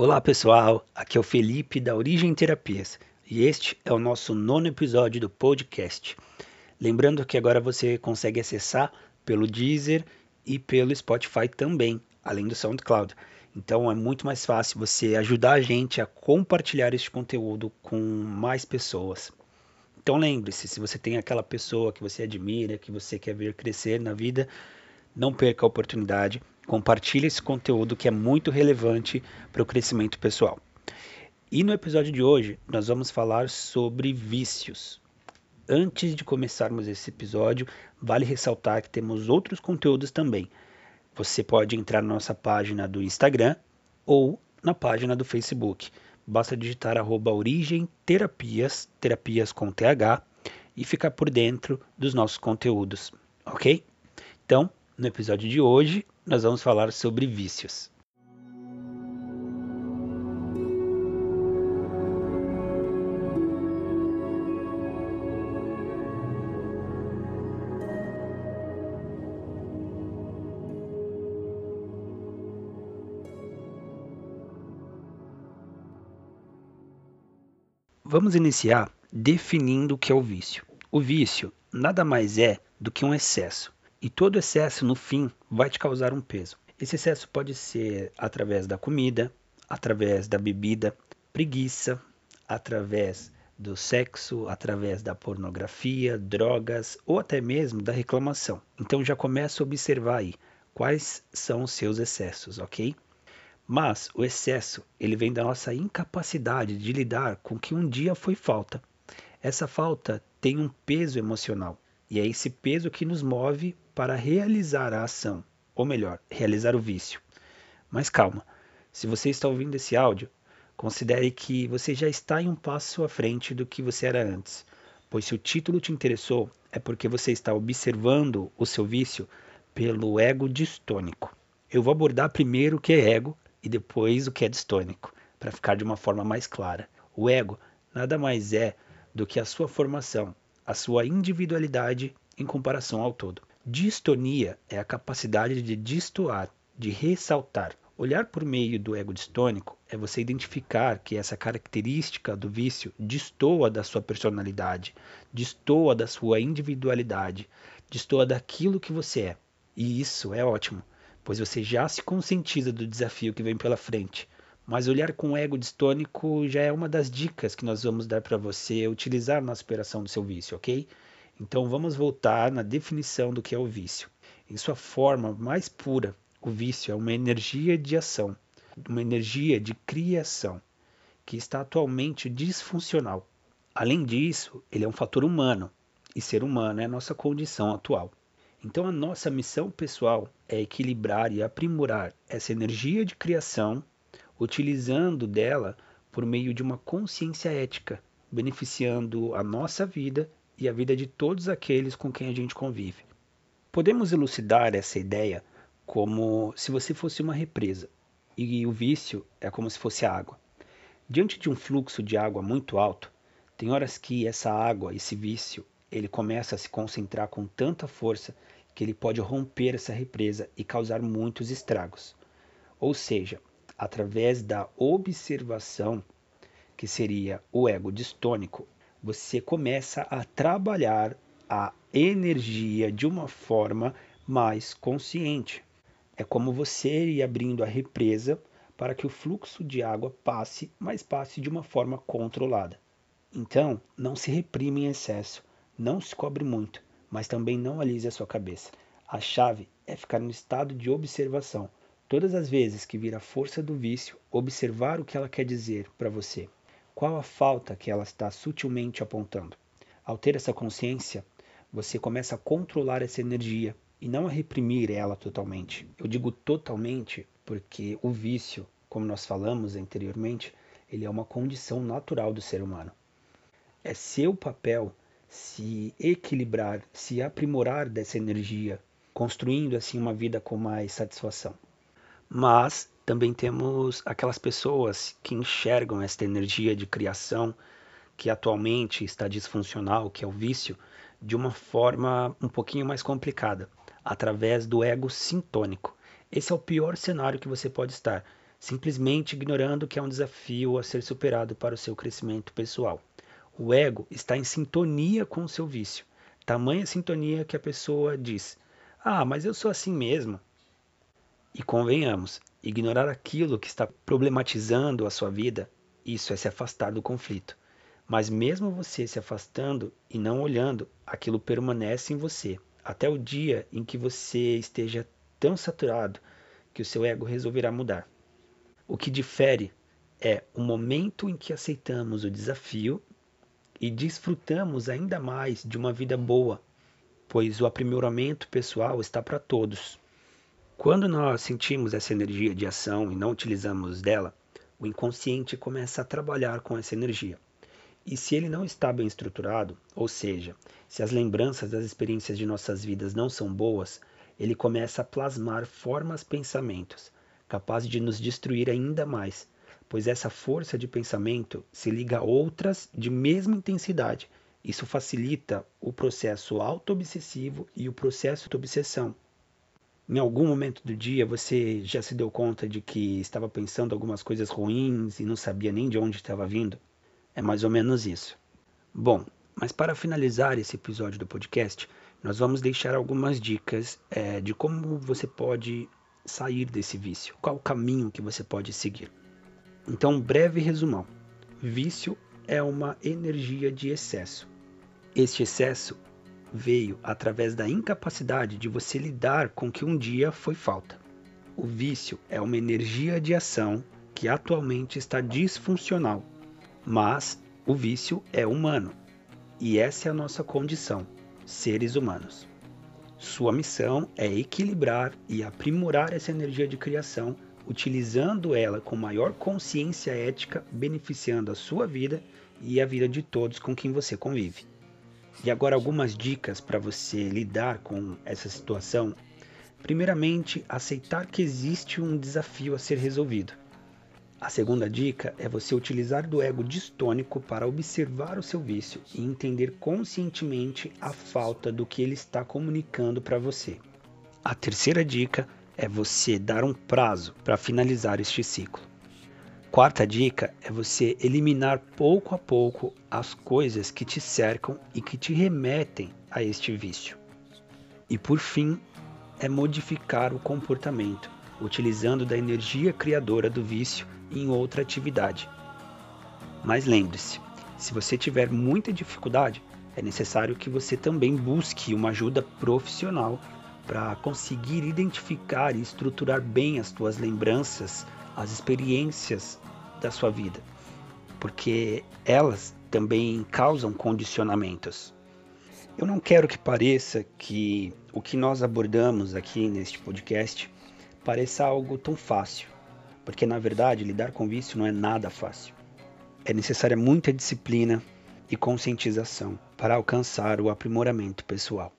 Olá pessoal, aqui é o Felipe da Origem Terapias e este é o nosso nono episódio do podcast. Lembrando que agora você consegue acessar pelo Deezer e pelo Spotify também, além do SoundCloud. Então é muito mais fácil você ajudar a gente a compartilhar este conteúdo com mais pessoas. Então lembre-se, se você tem aquela pessoa que você admira, que você quer ver crescer na vida, não perca a oportunidade Compartilhe esse conteúdo que é muito relevante para o crescimento pessoal. E no episódio de hoje, nós vamos falar sobre vícios. Antes de começarmos esse episódio, vale ressaltar que temos outros conteúdos também. Você pode entrar na nossa página do Instagram ou na página do Facebook. Basta digitar arroba origem terapias, terapias com TH, e ficar por dentro dos nossos conteúdos, ok? Então, no episódio de hoje, nós vamos falar sobre vícios. Vamos iniciar definindo o que é o vício. O vício nada mais é do que um excesso e todo excesso, no fim, vai te causar um peso. Esse excesso pode ser através da comida, através da bebida, preguiça, através do sexo, através da pornografia, drogas ou até mesmo da reclamação. Então já começa a observar aí quais são os seus excessos, ok? Mas o excesso, ele vem da nossa incapacidade de lidar com o que um dia foi falta. Essa falta tem um peso emocional e é esse peso que nos move para realizar a ação, ou melhor, realizar o vício. Mas calma, se você está ouvindo esse áudio, considere que você já está em um passo à frente do que você era antes, pois se o título te interessou, é porque você está observando o seu vício pelo ego distônico. Eu vou abordar primeiro o que é ego e depois o que é distônico, para ficar de uma forma mais clara. O ego nada mais é do que a sua formação, a sua individualidade em comparação ao todo. Distonia é a capacidade de destoar, de ressaltar. Olhar por meio do ego distônico é você identificar que essa característica do vício destoa da sua personalidade, destoa da sua individualidade, destoa daquilo que você é. E isso é ótimo, pois você já se conscientiza do desafio que vem pela frente. Mas olhar com ego distônico já é uma das dicas que nós vamos dar para você utilizar na superação do seu vício, ok? Então vamos voltar na definição do que é o vício. Em sua forma mais pura, o vício é uma energia de ação, uma energia de criação, que está atualmente disfuncional. Além disso, ele é um fator humano, e ser humano é a nossa condição atual. Então a nossa missão pessoal é equilibrar e aprimorar essa energia de criação utilizando dela por meio de uma consciência ética, beneficiando a nossa vida e a vida de todos aqueles com quem a gente convive. Podemos elucidar essa ideia como se você fosse uma represa e o vício é como se fosse água. Diante de um fluxo de água muito alto, tem horas que essa água, esse vício, ele começa a se concentrar com tanta força que ele pode romper essa represa e causar muitos estragos. Ou seja, através da observação, que seria o ego distônico, você começa a trabalhar a energia de uma forma mais consciente. É como você ir abrindo a represa para que o fluxo de água passe, mas passe de uma forma controlada. Então, não se reprime em excesso, não se cobre muito, mas também não alise a sua cabeça. A chave é ficar no estado de observação, Todas as vezes que vir a força do vício, observar o que ela quer dizer para você. Qual a falta que ela está sutilmente apontando? Ao ter essa consciência, você começa a controlar essa energia e não a reprimir ela totalmente. Eu digo totalmente porque o vício, como nós falamos anteriormente, ele é uma condição natural do ser humano. É seu papel se equilibrar, se aprimorar dessa energia, construindo assim uma vida com mais satisfação. Mas também temos aquelas pessoas que enxergam esta energia de criação que atualmente está disfuncional, que é o vício, de uma forma um pouquinho mais complicada, através do ego sintônico. Esse é o pior cenário que você pode estar. simplesmente ignorando que é um desafio a ser superado para o seu crescimento pessoal. O ego está em sintonia com o seu vício, tamanha sintonia que a pessoa diz: Ah, mas eu sou assim mesmo. E convenhamos, ignorar aquilo que está problematizando a sua vida, isso é se afastar do conflito. Mas mesmo você se afastando e não olhando, aquilo permanece em você, até o dia em que você esteja tão saturado que o seu ego resolverá mudar. O que difere é o momento em que aceitamos o desafio e desfrutamos ainda mais de uma vida boa, pois o aprimoramento pessoal está para todos. Quando nós sentimos essa energia de ação e não utilizamos dela, o inconsciente começa a trabalhar com essa energia. E se ele não está bem estruturado, ou seja, se as lembranças das experiências de nossas vidas não são boas, ele começa a plasmar formas pensamentos, capazes de nos destruir ainda mais, pois essa força de pensamento se liga a outras de mesma intensidade. Isso facilita o processo auto-obsessivo e o processo de obsessão. Em algum momento do dia você já se deu conta de que estava pensando algumas coisas ruins e não sabia nem de onde estava vindo? É mais ou menos isso. Bom, mas para finalizar esse episódio do podcast, nós vamos deixar algumas dicas é, de como você pode sair desse vício, qual o caminho que você pode seguir. Então, breve resumão: vício é uma energia de excesso. Este excesso veio através da incapacidade de você lidar com o que um dia foi falta. O vício é uma energia de ação que atualmente está disfuncional mas o vício é humano e essa é a nossa condição, seres humanos. Sua missão é equilibrar e aprimorar essa energia de criação, utilizando ela com maior consciência ética, beneficiando a sua vida e a vida de todos com quem você convive. E agora algumas dicas para você lidar com essa situação. Primeiramente, aceitar que existe um desafio a ser resolvido. A segunda dica é você utilizar do ego distônico para observar o seu vício e entender conscientemente a falta do que ele está comunicando para você. A terceira dica é você dar um prazo para finalizar este ciclo. Quarta dica é você eliminar pouco a pouco as coisas que te cercam e que te remetem a este vício. E por fim, é modificar o comportamento, utilizando da energia criadora do vício em outra atividade. Mas lembre-se, se você tiver muita dificuldade, é necessário que você também busque uma ajuda profissional para conseguir identificar e estruturar bem as suas lembranças, as experiências da sua vida, porque elas também causam condicionamentos. Eu não quero que pareça que o que nós abordamos aqui neste podcast pareça algo tão fácil porque na verdade lidar com vício não é nada fácil. É necessária muita disciplina e conscientização para alcançar o aprimoramento pessoal.